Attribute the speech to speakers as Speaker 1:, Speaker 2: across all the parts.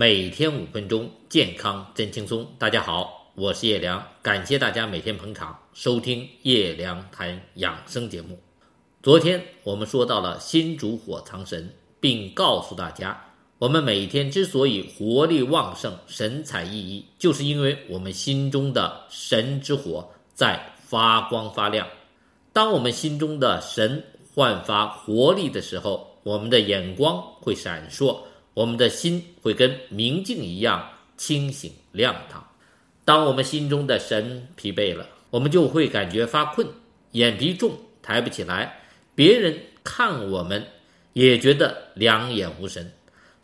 Speaker 1: 每天五分钟，健康真轻松。大家好，我是叶良，感谢大家每天捧场收听叶良谈养生节目。昨天我们说到了心主火藏神，并告诉大家，我们每天之所以活力旺盛、神采奕奕，就是因为我们心中的神之火在发光发亮。当我们心中的神焕发活力的时候，我们的眼光会闪烁。我们的心会跟明镜一样清醒亮堂。当我们心中的神疲惫了，我们就会感觉发困，眼皮重，抬不起来。别人看我们也觉得两眼无神。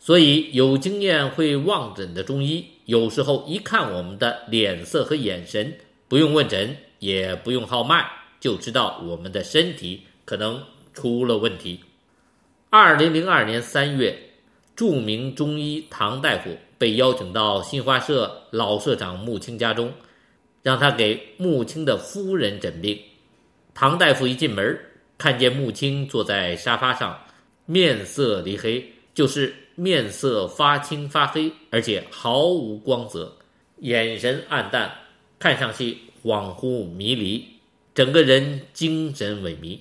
Speaker 1: 所以，有经验会望诊的中医，有时候一看我们的脸色和眼神，不用问诊，也不用号脉，就知道我们的身体可能出了问题。二零零二年三月。著名中医唐大夫被邀请到新华社老社长穆青家中，让他给穆青的夫人诊病。唐大夫一进门，看见穆青坐在沙发上，面色黧黑，就是面色发青发黑，而且毫无光泽，眼神暗淡，看上去恍惚迷离，整个人精神萎靡。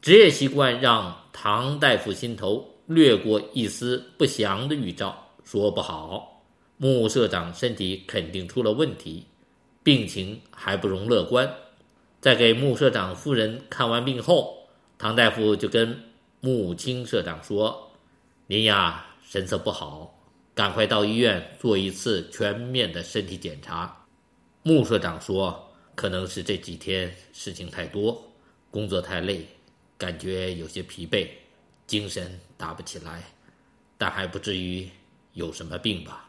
Speaker 1: 职业习惯让唐大夫心头。掠过一丝不祥的预兆，说不好，穆社长身体肯定出了问题，病情还不容乐观。在给穆社长夫人看完病后，唐大夫就跟穆青社长说：“您呀，神色不好，赶快到医院做一次全面的身体检查。”穆社长说：“可能是这几天事情太多，工作太累，感觉有些疲惫。”精神打不起来，但还不至于有什么病吧？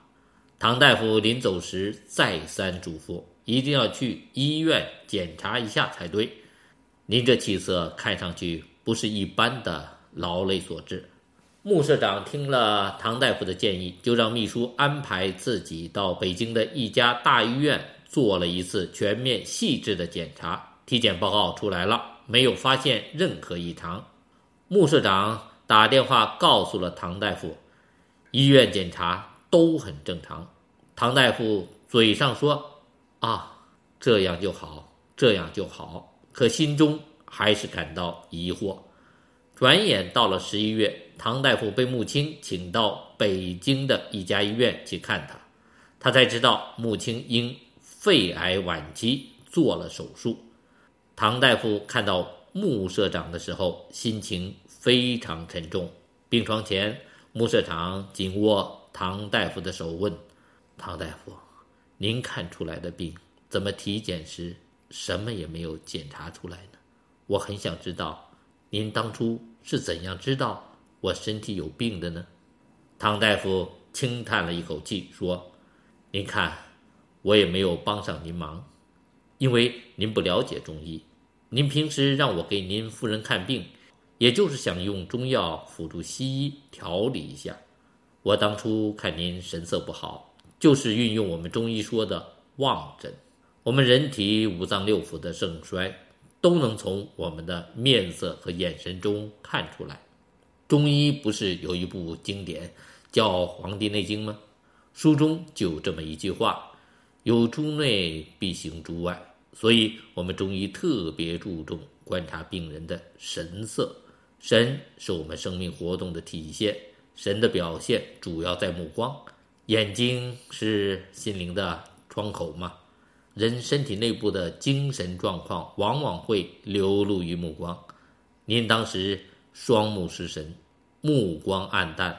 Speaker 1: 唐大夫临走时再三嘱咐，一定要去医院检查一下才对。您这气色看上去不是一般的劳累所致。穆社长听了唐大夫的建议，就让秘书安排自己到北京的一家大医院做了一次全面细致的检查。体检报告出来了，没有发现任何异常。穆社长。打电话告诉了唐大夫，医院检查都很正常。唐大夫嘴上说：“啊，这样就好，这样就好。”可心中还是感到疑惑。转眼到了十一月，唐大夫被穆青请到北京的一家医院去看他，他才知道穆青因肺癌晚期做了手术。唐大夫看到穆社长的时候，心情。非常沉重。病床前，穆社长紧握唐大夫的手，问：“唐大夫，您看出来的病，怎么体检时什么也没有检查出来呢？我很想知道，您当初是怎样知道我身体有病的呢？”唐大夫轻叹了一口气，说：“您看，我也没有帮上您忙，因为您不了解中医。您平时让我给您夫人看病。”也就是想用中药辅助西医调理一下。我当初看您神色不好，就是运用我们中医说的望诊。我们人体五脏六腑的盛衰，都能从我们的面色和眼神中看出来。中医不是有一部经典叫《黄帝内经》吗？书中就有这么一句话：“有诸内必行诸外。”所以，我们中医特别注重观察病人的神色。神是我们生命活动的体现，神的表现主要在目光。眼睛是心灵的窗口嘛？人身体内部的精神状况往往会流露于目光。您当时双目失神，目光暗淡，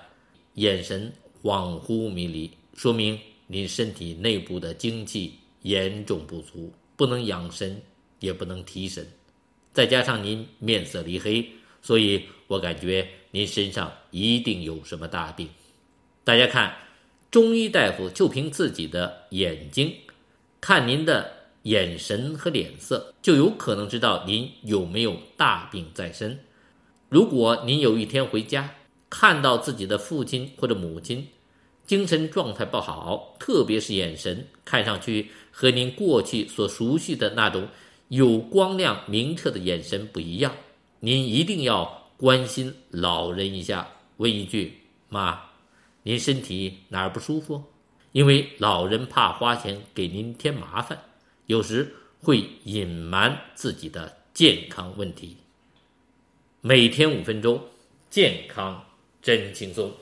Speaker 1: 眼神恍惚迷离，说明您身体内部的精气严重不足，不能养神，也不能提神。再加上您面色黧黑。所以我感觉您身上一定有什么大病。大家看，中医大夫就凭自己的眼睛，看您的眼神和脸色，就有可能知道您有没有大病在身。如果您有一天回家，看到自己的父亲或者母亲精神状态不好，特别是眼神看上去和您过去所熟悉的那种有光亮明澈的眼神不一样。您一定要关心老人一下，问一句：“妈，您身体哪儿不舒服？因为老人怕花钱给您添麻烦，有时会隐瞒自己的健康问题。每天五分钟，健康真轻松。